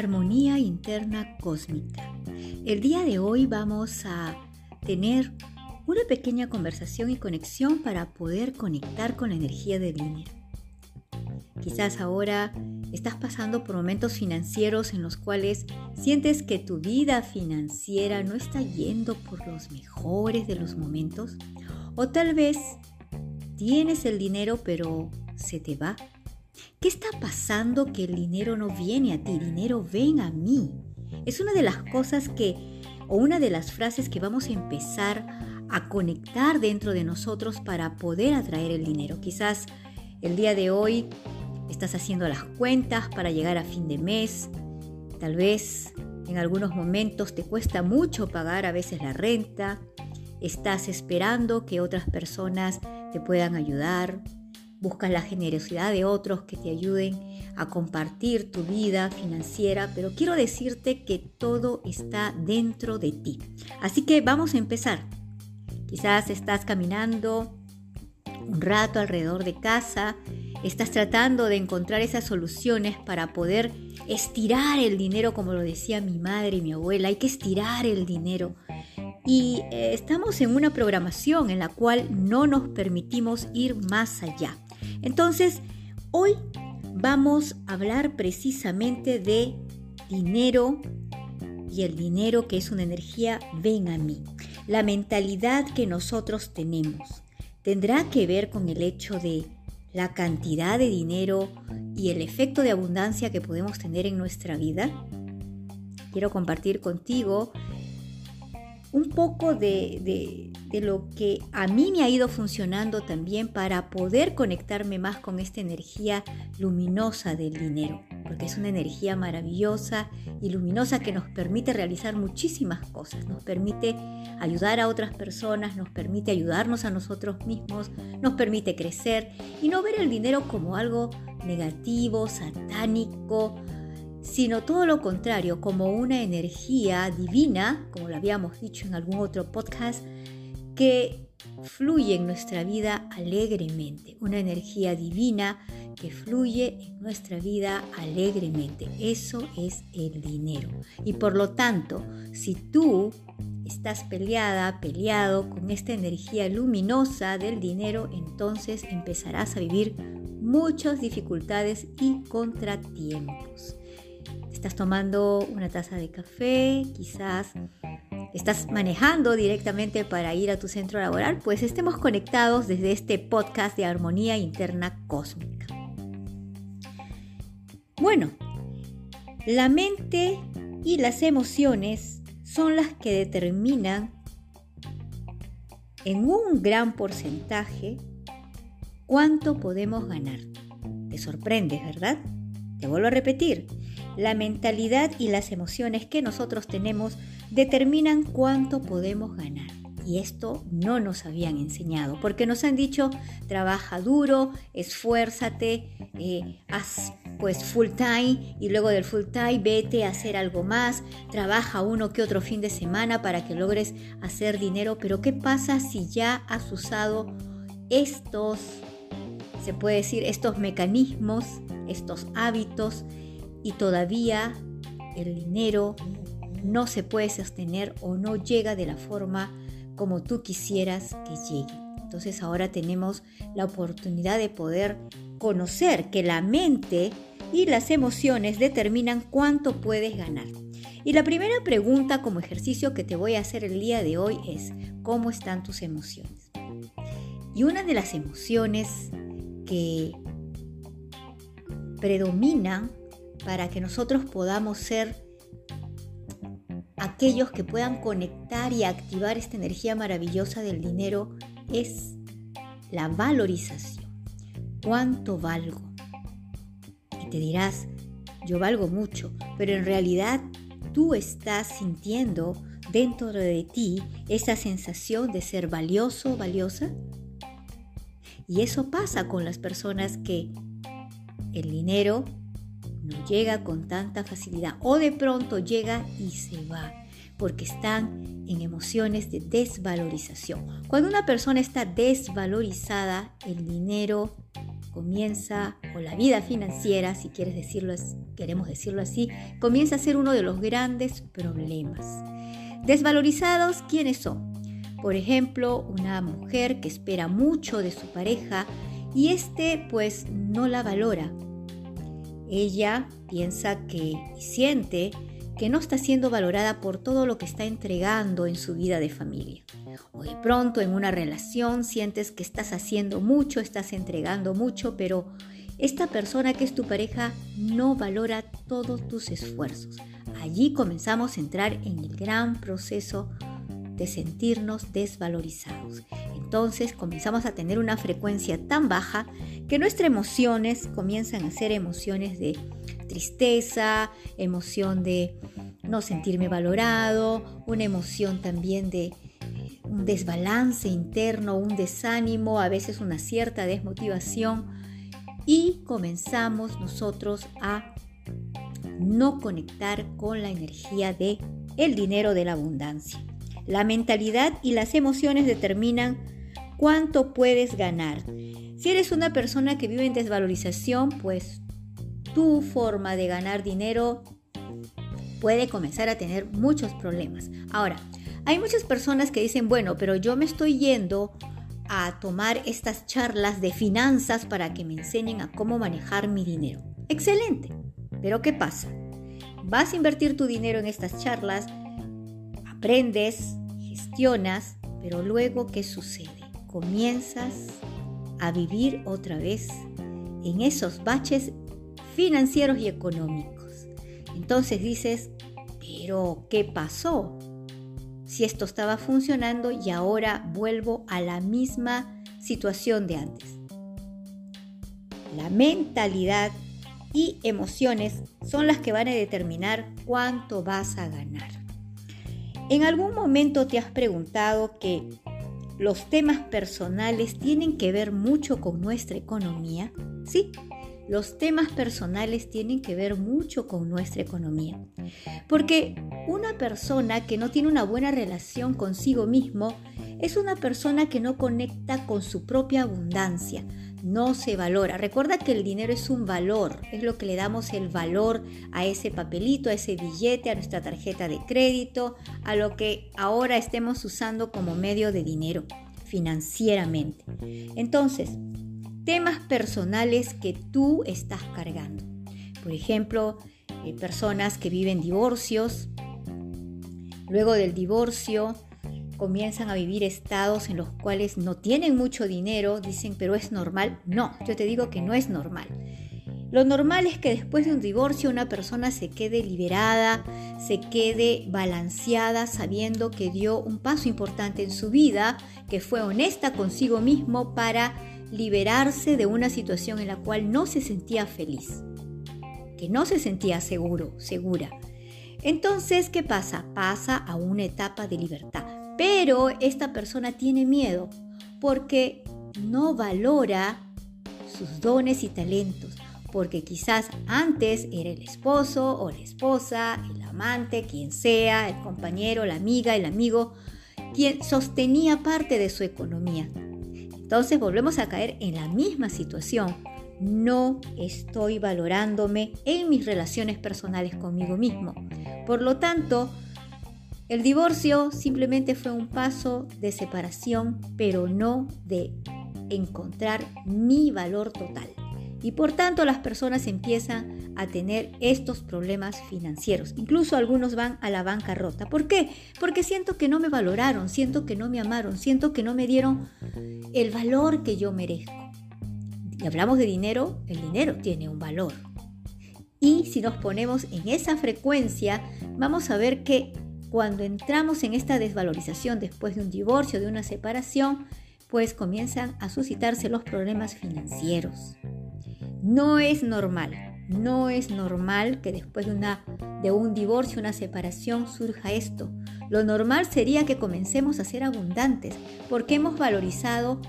Armonía Interna Cósmica. El día de hoy vamos a tener una pequeña conversación y conexión para poder conectar con la energía del dinero. Quizás ahora estás pasando por momentos financieros en los cuales sientes que tu vida financiera no está yendo por los mejores de los momentos. O tal vez tienes el dinero pero se te va ¿Qué está pasando que el dinero no viene a ti? Dinero ven a mí. Es una de las cosas que, o una de las frases que vamos a empezar a conectar dentro de nosotros para poder atraer el dinero. Quizás el día de hoy estás haciendo las cuentas para llegar a fin de mes. Tal vez en algunos momentos te cuesta mucho pagar a veces la renta. Estás esperando que otras personas te puedan ayudar buscas la generosidad de otros que te ayuden a compartir tu vida financiera, pero quiero decirte que todo está dentro de ti. Así que vamos a empezar. Quizás estás caminando un rato alrededor de casa, estás tratando de encontrar esas soluciones para poder estirar el dinero, como lo decía mi madre y mi abuela, hay que estirar el dinero. Y eh, estamos en una programación en la cual no nos permitimos ir más allá. Entonces, hoy vamos a hablar precisamente de dinero y el dinero que es una energía ven a mí. La mentalidad que nosotros tenemos tendrá que ver con el hecho de la cantidad de dinero y el efecto de abundancia que podemos tener en nuestra vida. Quiero compartir contigo un poco de, lo que a mí me ha ido funcionando también para poder conectarme más con esta energía luminosa del dinero, porque es una energía maravillosa y luminosa que nos permite realizar muchísimas cosas, nos permite ayudar a otras personas, nos permite ayudarnos a nosotros mismos, nos permite crecer y no ver el dinero como algo negativo, satánico, sino todo lo contrario, como una energía divina, como lo habíamos dicho en algún otro podcast, que fluye en nuestra vida alegremente, una energía divina que fluye en nuestra vida alegremente. Eso es el dinero. Y por lo tanto, si tú estás peleada, peleado con esta energía luminosa del dinero, entonces empezarás a vivir muchas dificultades y contratiempos estás tomando una taza de café, quizás estás manejando directamente para ir a tu centro laboral, pues estemos conectados desde este podcast de Armonía Interna Cósmica. Bueno, la mente y las emociones son las que determinan en un gran porcentaje cuánto podemos ganar. Te sorprendes, ¿verdad? Te vuelvo a repetir, la mentalidad y las emociones que nosotros tenemos determinan cuánto podemos ganar. Y esto no nos habían enseñado, porque nos han dicho, trabaja duro, esfuérzate, eh, haz pues full time y luego del full time vete a hacer algo más, trabaja uno que otro fin de semana para que logres hacer dinero, pero ¿qué pasa si ya has usado estos, se puede decir, estos mecanismos, estos hábitos y todavía el dinero no se puede sostener o no llega de la forma como tú quisieras que llegue. Entonces ahora tenemos la oportunidad de poder conocer que la mente y las emociones determinan cuánto puedes ganar. Y la primera pregunta como ejercicio que te voy a hacer el día de hoy es, ¿cómo están tus emociones? Y una de las emociones que predominan para que nosotros podamos ser aquellos que puedan conectar y activar esta energía maravillosa del dinero es la valorización. ¿Cuánto valgo? Y te dirás, yo valgo mucho, pero en realidad tú estás sintiendo dentro de ti esa sensación de ser valioso, valiosa. Y eso pasa con las personas que el dinero no llega con tanta facilidad o de pronto llega y se va porque están en emociones de desvalorización. Cuando una persona está desvalorizada, el dinero comienza, o la vida financiera, si quieres decirlo, queremos decirlo así, comienza a ser uno de los grandes problemas. Desvalorizados, ¿quiénes son? Por ejemplo, una mujer que espera mucho de su pareja y este pues no la valora. Ella piensa que y siente que no está siendo valorada por todo lo que está entregando en su vida de familia. O de pronto en una relación sientes que estás haciendo mucho, estás entregando mucho, pero esta persona que es tu pareja no valora todos tus esfuerzos. Allí comenzamos a entrar en el gran proceso de sentirnos desvalorizados. Entonces comenzamos a tener una frecuencia tan baja que nuestras emociones comienzan a ser emociones de tristeza, emoción de no sentirme valorado, una emoción también de eh, un desbalance interno, un desánimo, a veces una cierta desmotivación y comenzamos nosotros a no conectar con la energía de el dinero de la abundancia. La mentalidad y las emociones determinan cuánto puedes ganar. Si eres una persona que vive en desvalorización, pues tu forma de ganar dinero puede comenzar a tener muchos problemas. Ahora, hay muchas personas que dicen, bueno, pero yo me estoy yendo a tomar estas charlas de finanzas para que me enseñen a cómo manejar mi dinero. Excelente. Pero ¿qué pasa? Vas a invertir tu dinero en estas charlas, aprendes, gestionas, pero luego ¿qué sucede? Comienzas a vivir otra vez en esos baches financieros y económicos. Entonces dices, pero ¿qué pasó? Si esto estaba funcionando y ahora vuelvo a la misma situación de antes. La mentalidad y emociones son las que van a determinar cuánto vas a ganar. ¿En algún momento te has preguntado que los temas personales tienen que ver mucho con nuestra economía? Sí, los temas personales tienen que ver mucho con nuestra economía. Porque una persona que no tiene una buena relación consigo mismo es una persona que no conecta con su propia abundancia, no se valora. Recuerda que el dinero es un valor, es lo que le damos el valor a ese papelito, a ese billete, a nuestra tarjeta de crédito, a lo que ahora estemos usando como medio de dinero financieramente. Entonces, temas personales que tú estás cargando. Por ejemplo, eh, personas que viven divorcios, luego del divorcio comienzan a vivir estados en los cuales no tienen mucho dinero, dicen, pero es normal. No, yo te digo que no es normal. Lo normal es que después de un divorcio una persona se quede liberada, se quede balanceada, sabiendo que dio un paso importante en su vida, que fue honesta consigo mismo para liberarse de una situación en la cual no se sentía feliz, que no se sentía seguro, segura. Entonces, ¿qué pasa? Pasa a una etapa de libertad. Pero esta persona tiene miedo porque no valora sus dones y talentos, porque quizás antes era el esposo o la esposa, el amante, quien sea, el compañero, la amiga, el amigo, quien sostenía parte de su economía. Entonces volvemos a caer en la misma situación. No estoy valorándome en mis relaciones personales conmigo mismo. Por lo tanto, el divorcio simplemente fue un paso de separación, pero no de encontrar mi valor total. Y por tanto las personas empiezan a tener estos problemas financieros. Incluso algunos van a la bancarrota. ¿Por qué? Porque siento que no me valoraron, siento que no me amaron, siento que no me dieron el valor que yo merezco. Y hablamos de dinero, el dinero tiene un valor. Y si nos ponemos en esa frecuencia, vamos a ver que cuando entramos en esta desvalorización después de un divorcio, de una separación, pues comienzan a suscitarse los problemas financieros. No es normal, no es normal que después de, de un divorcio, una separación, surja esto. Lo normal sería que comencemos a ser abundantes porque hemos valorizado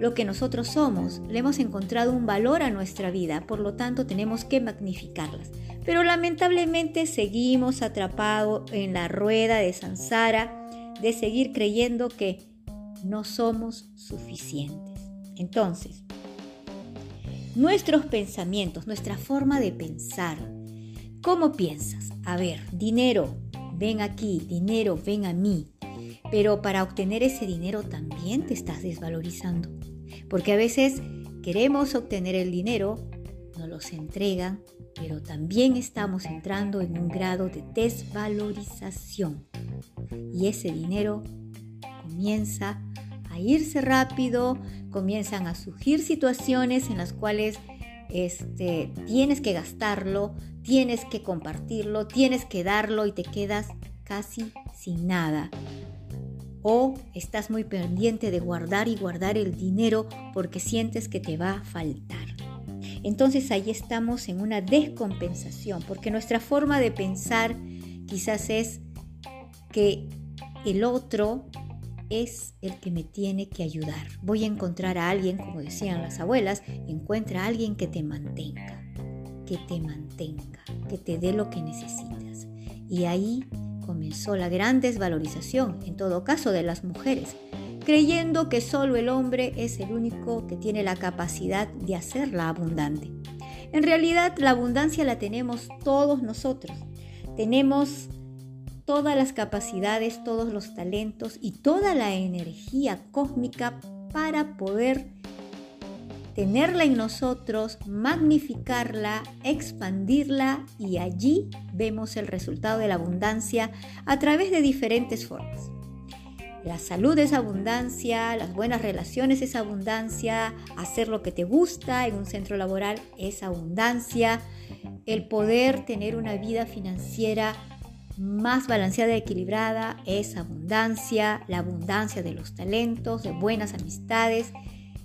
lo que nosotros somos, le hemos encontrado un valor a nuestra vida, por lo tanto tenemos que magnificarlas. Pero lamentablemente seguimos atrapados en la rueda de Sansara de seguir creyendo que no somos suficientes. Entonces, nuestros pensamientos, nuestra forma de pensar. ¿Cómo piensas? A ver, dinero, ven aquí, dinero, ven a mí. Pero para obtener ese dinero también te estás desvalorizando. Porque a veces queremos obtener el dinero, nos los entregan, pero también estamos entrando en un grado de desvalorización. Y ese dinero comienza a irse rápido, comienzan a surgir situaciones en las cuales este, tienes que gastarlo, tienes que compartirlo, tienes que darlo y te quedas casi sin nada. O estás muy pendiente de guardar y guardar el dinero porque sientes que te va a faltar. Entonces ahí estamos en una descompensación porque nuestra forma de pensar quizás es que el otro es el que me tiene que ayudar. Voy a encontrar a alguien, como decían las abuelas, encuentra a alguien que te mantenga, que te mantenga, que te dé lo que necesitas. Y ahí comenzó la gran desvalorización, en todo caso, de las mujeres, creyendo que solo el hombre es el único que tiene la capacidad de hacerla abundante. En realidad, la abundancia la tenemos todos nosotros. Tenemos todas las capacidades, todos los talentos y toda la energía cósmica para poder tenerla en nosotros, magnificarla, expandirla y allí vemos el resultado de la abundancia a través de diferentes formas. La salud es abundancia, las buenas relaciones es abundancia, hacer lo que te gusta en un centro laboral es abundancia, el poder tener una vida financiera más balanceada y equilibrada es abundancia, la abundancia de los talentos, de buenas amistades,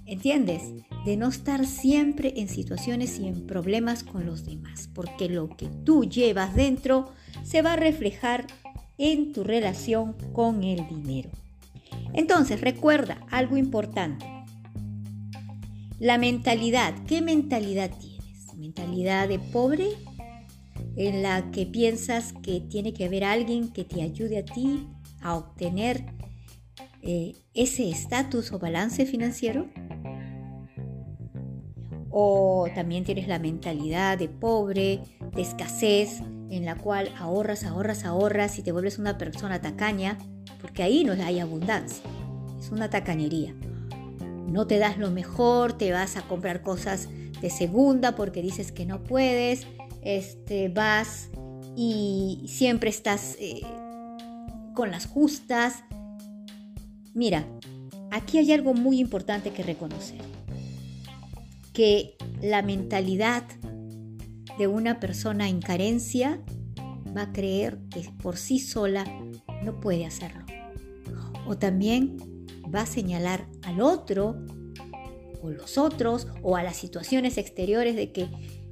¿entiendes? De no estar siempre en situaciones y en problemas con los demás, porque lo que tú llevas dentro se va a reflejar en tu relación con el dinero. Entonces, recuerda algo importante. La mentalidad, ¿qué mentalidad tienes? ¿Mentalidad de pobre en la que piensas que tiene que haber alguien que te ayude a ti a obtener eh, ese estatus o balance financiero? O también tienes la mentalidad de pobre, de escasez, en la cual ahorras, ahorras, ahorras y te vuelves una persona tacaña, porque ahí no hay abundancia, es una tacañería. No te das lo mejor, te vas a comprar cosas de segunda porque dices que no puedes, este, vas y siempre estás eh, con las justas. Mira, aquí hay algo muy importante que reconocer, que la mentalidad de una persona en carencia va a creer que por sí sola no puede hacerlo. O también va a señalar al otro o los otros o a las situaciones exteriores de que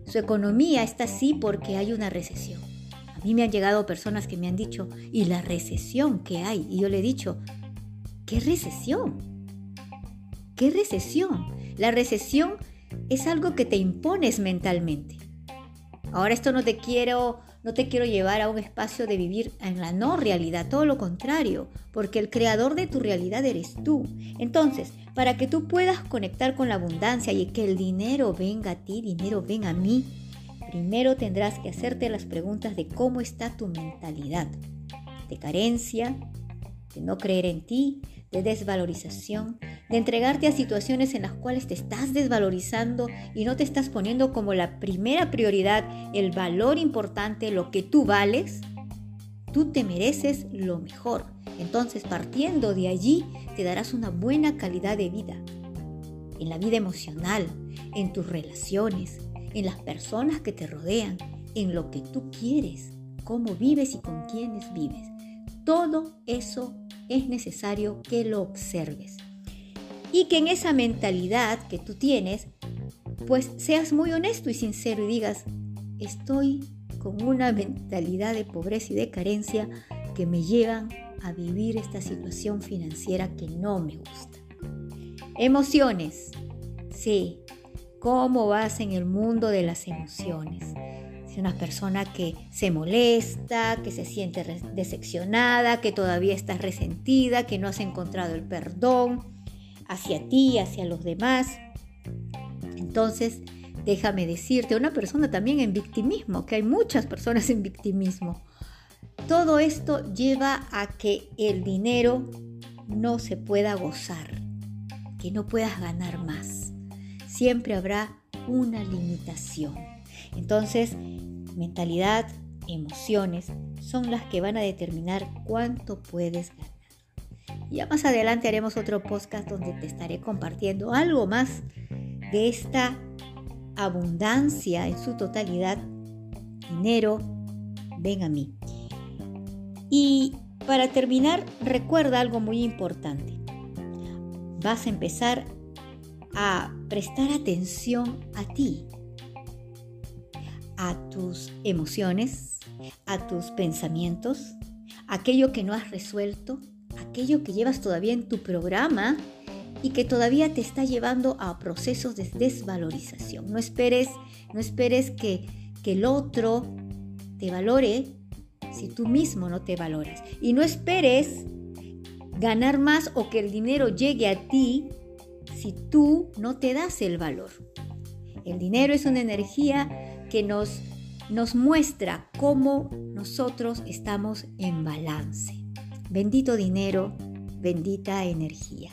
su economía está así porque hay una recesión. A mí me han llegado personas que me han dicho, ¿y la recesión que hay? Y yo le he dicho, ¿qué recesión? ¿Qué recesión? La recesión es algo que te impones mentalmente. Ahora esto no te quiero no te quiero llevar a un espacio de vivir en la no realidad, todo lo contrario, porque el creador de tu realidad eres tú. Entonces, para que tú puedas conectar con la abundancia y que el dinero venga a ti, dinero venga a mí, primero tendrás que hacerte las preguntas de cómo está tu mentalidad, de carencia, de no creer en ti, de desvalorización, de entregarte a situaciones en las cuales te estás desvalorizando y no te estás poniendo como la primera prioridad el valor importante, lo que tú vales, tú te mereces lo mejor. Entonces, partiendo de allí, te darás una buena calidad de vida. En la vida emocional, en tus relaciones, en las personas que te rodean, en lo que tú quieres, cómo vives y con quiénes vives. Todo eso es necesario que lo observes. Y que en esa mentalidad que tú tienes, pues seas muy honesto y sincero y digas, estoy con una mentalidad de pobreza y de carencia que me llevan a vivir esta situación financiera que no me gusta. Emociones. Sí, ¿cómo vas en el mundo de las emociones? Si una persona que se molesta, que se siente decepcionada, que todavía estás resentida, que no has encontrado el perdón hacia ti, hacia los demás. Entonces, déjame decirte, una persona también en victimismo, que hay muchas personas en victimismo. Todo esto lleva a que el dinero no se pueda gozar, que no puedas ganar más. Siempre habrá una limitación. Entonces, mentalidad, emociones son las que van a determinar cuánto puedes ganar. Ya más adelante haremos otro podcast donde te estaré compartiendo algo más de esta abundancia en su totalidad. Dinero, ven a mí. Y para terminar, recuerda algo muy importante. Vas a empezar a prestar atención a ti, a tus emociones, a tus pensamientos, aquello que no has resuelto, aquello que llevas todavía en tu programa y que todavía te está llevando a procesos de desvalorización. No esperes, no esperes que, que el otro te valore si tú mismo no te valoras. Y no esperes ganar más o que el dinero llegue a ti si tú no te das el valor. El dinero es una energía que nos, nos muestra cómo nosotros estamos en balance. Bendito dinero, bendita energía.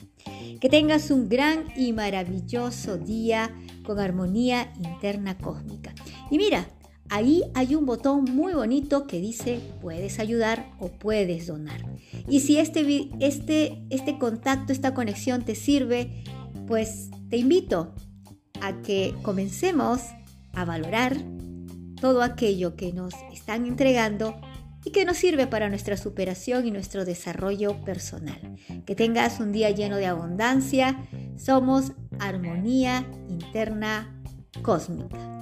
Que tengas un gran y maravilloso día con armonía interna cósmica. Y mira, ahí hay un botón muy bonito que dice puedes ayudar o puedes donar. Y si este, este, este contacto, esta conexión te sirve, pues te invito a que comencemos a valorar todo aquello que nos están entregando y que nos sirve para nuestra superación y nuestro desarrollo personal. Que tengas un día lleno de abundancia. Somos armonía interna cósmica.